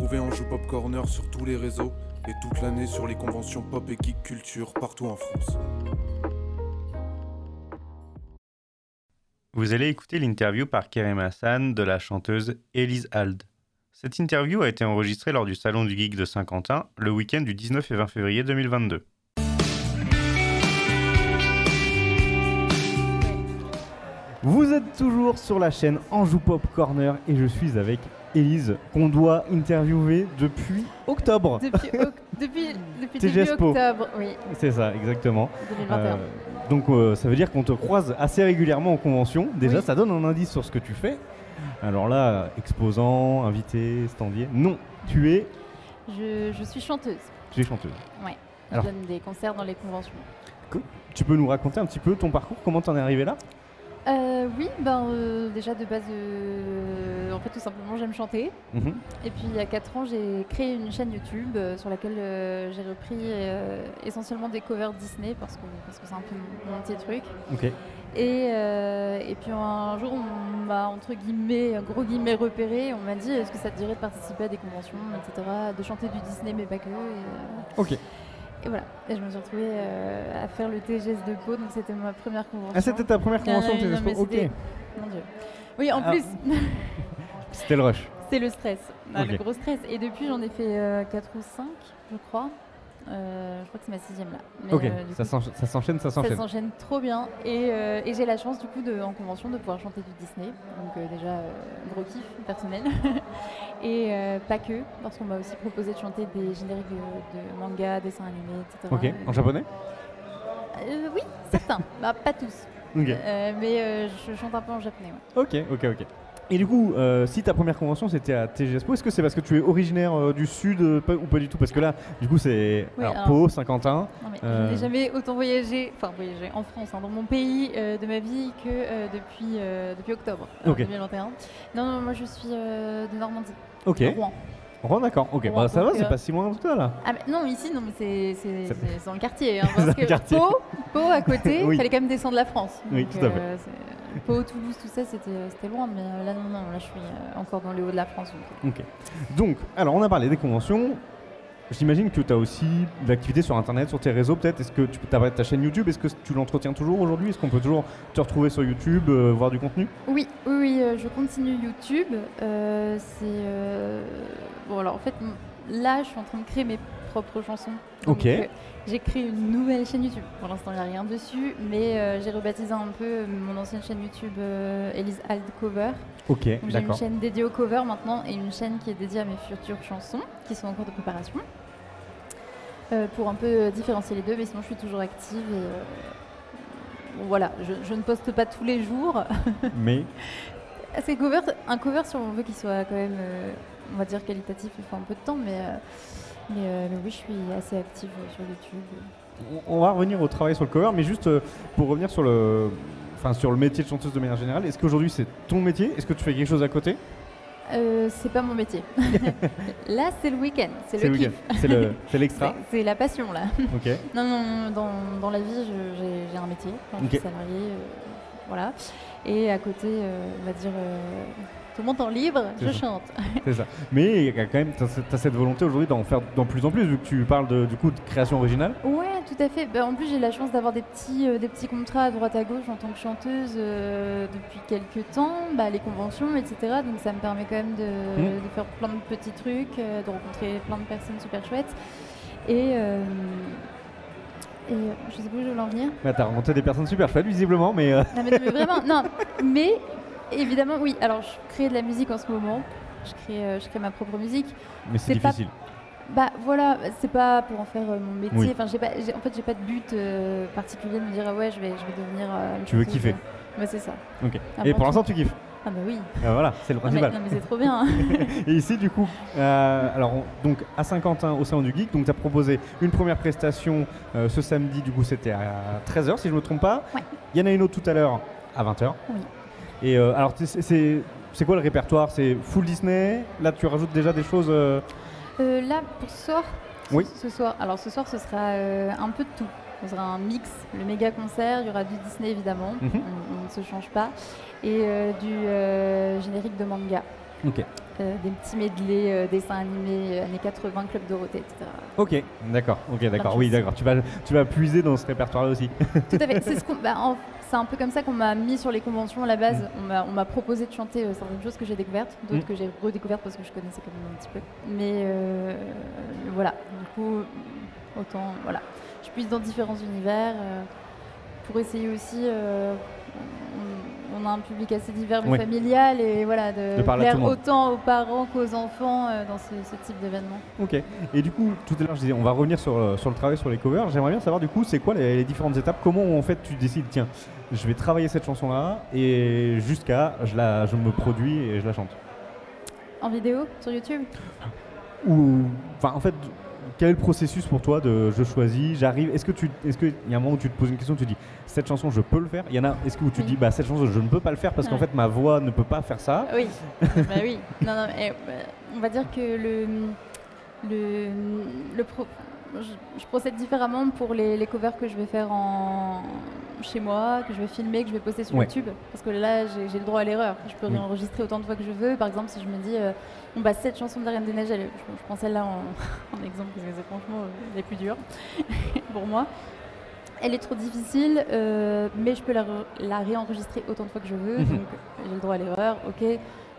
Retrouvez Anjou Pop Corner sur tous les réseaux et toute l'année sur les conventions pop et geek culture partout en France. Vous allez écouter l'interview par Kerem Hassan de la chanteuse Elise Hald. Cette interview a été enregistrée lors du Salon du Geek de Saint-Quentin le week-end du 19 et 20 février 2022. Vous êtes toujours sur la chaîne Anjou Pop Corner et je suis avec Élise qu'on doit interviewer depuis octobre. Depuis, oc- depuis, depuis TGS début Po. octobre, oui, C'est ça, exactement. 2021. Euh, donc euh, ça veut dire qu'on te croise assez régulièrement en convention. Déjà, Oui. ça donne un indice sur ce que tu fais. Alors là, exposant, invité, standier. Non, tu es, je, je suis chanteuse. tu es chanteuse. Alors. Je donne des concerts dans les conventions. Tu peux nous raconter un petit peu ton parcours, comment t'en es arrivé là? Euh, oui, ben euh, déjà de base, euh, en fait tout simplement j'aime chanter. Mhm. Et puis il y a 4 ans j'ai créé une chaîne YouTube euh, sur laquelle j'ai repris essentiellement des covers Disney parce que parce que c'est un peu mon, mon petit truc. Et, et puis un jour on m'a entre guillemets, un gros guillemets repéré, on m'a dit est-ce que ça te dirait de participer à des conventions, etc., de chanter du Disney mais pas que. Et, Ok. Et voilà, et je me suis retrouvée euh, à faire le TGS de Pau, donc c'était ma première convention. Ah, c'était ta première convention Ah, de TGS Po Ok. Mon Dieu. Oui, en Ah. plus, C'était le rush. c'est le stress, Ah, le gros stress. Et depuis, j'en ai fait 4 ou 5, je crois. Euh, je crois que c'est ma sixième là. Mais, Ok, euh, ça coup, s'encha- ça s'enchaîne, ça s'enchaîne. s'enchaîne trop bien. Et, euh, et j'ai la chance, du coup, de, en convention, de pouvoir chanter du Disney. Donc, déjà, gros kiff personnel. et pas que, parce qu'on m'a aussi proposé de chanter des génériques de, de manga, dessins animés, etc. Ok, en japonais? Oui, certains. bah, pas tous. Mais je chante un peu en japonais. ouais. Ok, ok, ok. Et du coup, euh, si ta première convention c'était à TGS Po, est-ce que c'est parce que tu es originaire euh, du sud euh, pas- ou pas du tout? Parce que là, du coup, c'est Oui, alors, alors- Pau, Saint-Quentin. Non, mais Euh. Je n'ai jamais autant voyagé, enfin voyagé en France, hein, dans mon pays euh, de ma vie que euh, depuis, euh, depuis octobre euh, Ok. 2021. Non, non, moi je suis euh, de Normandie, Ok. de Rouen. Bon, d'accord. Ok, bah ça va, c'est pas si loin que ça là. Ah, mais non, ici, non, mais c'est- c'est C'est- c'est- c'est dans le quartier. hein, parce dans le que quartier. Pau, Pau, à côté, il Oui. fallait quand même descendre la France. Oui, Donc, tout à fait. c'est- Pau, Toulouse, tout ça, c'était c'était loin, mais euh, là, non, non, là je suis euh, encore dans les hauts de la France. donc, euh, Ok. Donc, alors on a parlé des conventions. J'imagine que tu as aussi de l'activité sur internet, sur tes réseaux peut-être. Est-ce que tu as ta chaîne YouTube? Est-ce que tu l'entretiens toujours aujourd'hui? Est-ce qu'on peut toujours te retrouver sur YouTube, euh, voir du contenu? Oui, oui, oui, euh, je continue YouTube. Euh, c'est euh, bon alors en fait là je suis en train de créer mes propres chansons. Ok. euh, j'ai créé une nouvelle chaîne YouTube. Pour l'instant il n'y a rien dessus, mais euh, j'ai rebaptisé un peu mon ancienne chaîne YouTube euh, Elise Hald Cover. Ok, J'ai une chaîne dédiée au cover maintenant et une chaîne qui est dédiée à mes futures chansons qui sont en cours de préparation. Euh, pour un peu euh, différencier les deux, mais sinon je suis toujours active et euh, voilà, je, je ne poste pas tous les jours. Mais C'est cover, un cover si on veut qu'il soit quand même, euh, on va dire qualitatif, il faut un peu de temps, mais, euh, mais, euh, mais oui, je suis assez active euh, sur YouTube. on va revenir au travail sur le cover, mais juste euh, pour revenir sur le, enfin sur le métier de chanteuse de manière générale. Est-ce qu'aujourd'hui c'est ton métier? Est-ce que tu fais quelque chose à côté? Euh, c'est pas mon métier. Là, c'est le week-end, c'est le, le. C'est le, c'est l'extra? C'est c'est la passion là. Ok. Non, non, dans, dans la vie, je- j'ai un métier, je suis salarié, euh, voilà. Et à côté, on va dire, tout mon temps libre, je ça. chante. C'est ça. Mais il y a quand même, tu as, cette volonté aujourd'hui d'en faire de plus en plus, vu que tu parles de, du coup de création originale. Ouais, tout à fait. Ben, en plus, j'ai la chance d'avoir des petits, euh, des petits contrats à droite à gauche en tant que chanteuse euh, depuis quelques temps, bah, les conventions, etc. Donc ça me permet quand même de, Mm. de faire plein de petits trucs, euh, de rencontrer plein de personnes super chouettes. Et, et je sais plus où je voulais en venir. Bah, tu as rencontré des personnes super chouettes, visiblement, mais euh, Non mais, non, mais vraiment, non. Mais évidemment, oui. Alors, je crée de la musique en ce moment. Je crée, euh, je crée ma propre musique. mais c'est pas- difficile. Bah voilà, c'est pas pour en faire euh, mon métier. Oui. Enfin, j'ai pas, j'ai- en fait, j'ai pas de but euh, particulier de me dire ah ouais, je vais, je vais devenir. euh, Tu veux kiffer. Ouais, c'est ça. Ok. Et pour l'instant, tu kiffes. Ah bah oui. Ah, voilà, c'est le principal. non, mais c'est trop bien. hein. Et ici, du coup, alors on- donc à Saint-Quentin au salon du geek, donc tu as proposé une première prestation ce samedi, du coup c'était à 13h si je ne me trompe pas. Ouais. Il y en a une autre tout à l'heure à 20h. Oui. Et euh, alors c'est- quoi le répertoire? C'est full Disney? Là tu rajoutes déjà des choses euh, Euh, là, pour ce soir? ce- Oui. Ce soir. Alors ce soir, ce sera euh, un peu de tout. Ce sera un mix, le méga concert. Il y aura du Disney évidemment. Mhm. on, on ne se change pas. Et du générique de manga. Ok. Euh, des petits medley, euh, dessins animés, euh, années 80, Club Dorothée, etc. Ok, d'accord, ok, d'accord, oui, d'accord. Tu vas, tu vas puiser dans ce répertoire-là aussi. Tout à fait. C'est ce qu'on- bah, en- c'est un peu comme ça qu'on m'a mis sur les conventions à la Mm. base. On m'a- On m'a proposé de chanter certaines choses que j'ai découvertes, d'autres Mm. que j'ai redécouvertes parce que je connaissais quand même un petit peu. Mais voilà, du coup, autant, voilà. Je puise dans différents univers pour essayer aussi. on, on a un public assez divers mais familial et voilà de, De plaire autant aux parents qu'aux enfants euh, dans ce, ce type d'événement. Ok. Et du coup, tout à l'heure, je disais, on va revenir sur, euh, sur le travail sur les covers. J'aimerais bien savoir, du coup, c'est quoi les, les différentes étapes? Comment, en fait, tu décides, tiens, je vais travailler cette chanson-là et jusqu'à, je, la, je me produis et je la chante? En vidéo sur YouTube? Ou, enfin, en fait, quel est le processus pour toi de je choisis, j'arrive Est-ce que tu, est-ce qu'il y a un moment où tu te poses une question, tu dis cette chanson je peux le faire? Il y en a, est-ce que où tu Oui. dis bah cette chanson je ne peux pas le faire parce qu'en fait ma voix ne peut pas faire ça? Oui, bah oui. Non, non, mais, euh, on va dire que le, le, le pro- je, je procède différemment pour les, les covers que je vais faire en, chez moi, que je vais filmer, que je vais poster sur Ouais. YouTube. Parce que là, j'ai le droit à l'erreur. Je peux Oui. réenregistrer autant de fois que je veux. Par exemple, si je me dis, euh, bon, bah, cette chanson de la Reine des Neiges, elle je, je prends celle-là en, en exemple parce que c'est franchement euh, les plus dures pour moi. Elle est trop difficile, euh, mais je peux la réenregistrer autant de fois que je veux. Mhm. Donc j'ai le droit à l'erreur. Ok,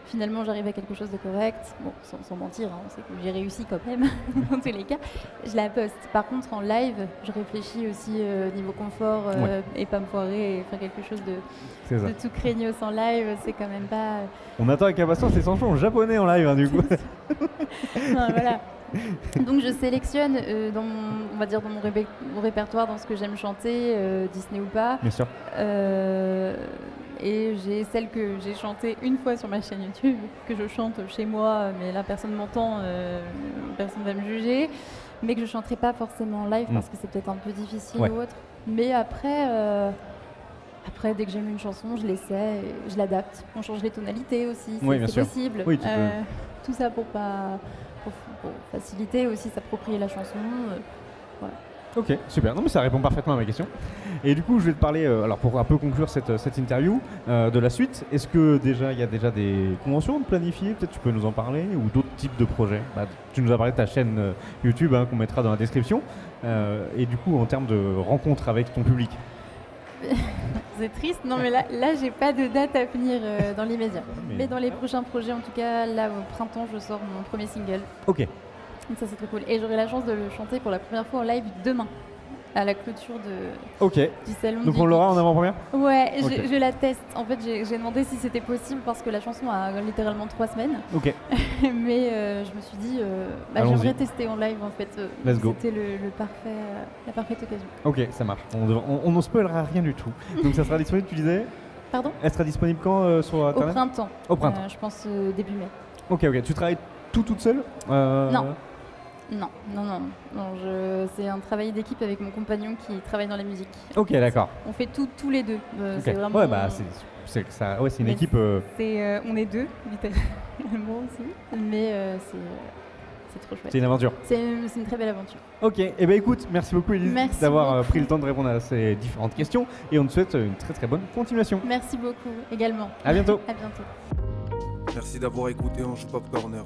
finalement j'arrive à quelque chose de correct. Bon, sans, sans mentir, hein, c'est que j'ai réussi quand même dans tous les cas. Je la poste. Par contre, en live, je réfléchis aussi euh, niveau confort euh, et pas me foirer et faire quelque chose de, tout craignos en live. C'est quand même pas. On attend avec impatience les chansons japonais en live hein, du coup. Non, voilà. Donc je sélectionne euh, dans mon, on va dire dans mon, répertoire, dans ce que j'aime chanter, euh, Disney ou pas. Bien sûr. Euh, et j'ai celle que j'ai chantée une fois sur ma chaîne YouTube, que je chante chez moi, mais là personne m'entend, euh, personne va me juger, mais que je chanterai pas forcément en live Mm. parce que c'est peut-être un peu difficile Ouais. ou autre. Mais après, euh, après dès que j'aime une chanson, je l'essaie, je l'adapte. On change les tonalités aussi, Oui, bien c'est possible. Oui, peux. tout ça pour pas pour, pour faciliter aussi s'approprier la chanson. euh, Ok, super. Non mais ça répond parfaitement à ma question. Et du coup, je vais te parler, euh, alors pour un peu conclure cette, cette interview, euh, de la suite. Est-ce que déjà, il y a déjà des conventions de planifier? Peut-être tu peux nous en parler ou d'autres types de projets? Bah, Tu nous as parlé de ta chaîne euh, YouTube hein, qu'on mettra dans la description. Euh, et du coup, en termes de rencontres avec ton public. C'est triste, non mais là, là j'ai pas de date à venir euh, dans l'immédiat. Mais- Mais dans les prochains projets, en tout cas, là au printemps, je sors mon premier single. Ok. Donc ça c'est trop cool. Et j'aurai la chance de le chanter pour la première fois en live demain, à la clôture de, Ok. du salon. Donc on l'aura en avant-première? Ouais, je- la teste. En fait, j'ai demandé si c'était possible parce que la chanson a littéralement trois semaines. Ok. Mais euh, je me suis dit, euh, bah, j'aimerais tester en live en fait. euh, Let's go. C'était le, le parfait, euh, la parfaite occasion. Ok, ça marche. On devra- on on ne spoilera rien du tout. Donc ça sera disponible, tu disais? Pardon? Elle sera disponible quand euh, sur Au Internet? printemps. Au printemps. Je pense début mai. Ok, ok. Tu travailles tout toute seule? Non. Non, non, non. non je... C'est un travail d'équipe avec mon compagnon qui travaille dans la musique. Ok, d'accord. On fait tout tous les deux. Euh, Ok. C'est vraiment. Ouais, bah c'est c'est que ça. Ouais, c'est une Mais équipe. euh, c'est, euh, on est deux, littéralement aussi. Mais euh, c'est, c'est trop chouette. c'est une aventure. C'est une, c'est une très belle aventure. Ok, et eh ben écoute, merci beaucoup Elise Merci d'avoir beaucoup. pris le temps de répondre à ces différentes questions et on te souhaite une très très bonne continuation. Merci beaucoup également. À bientôt. À bientôt. Merci d'avoir écouté Ange Pop Corner.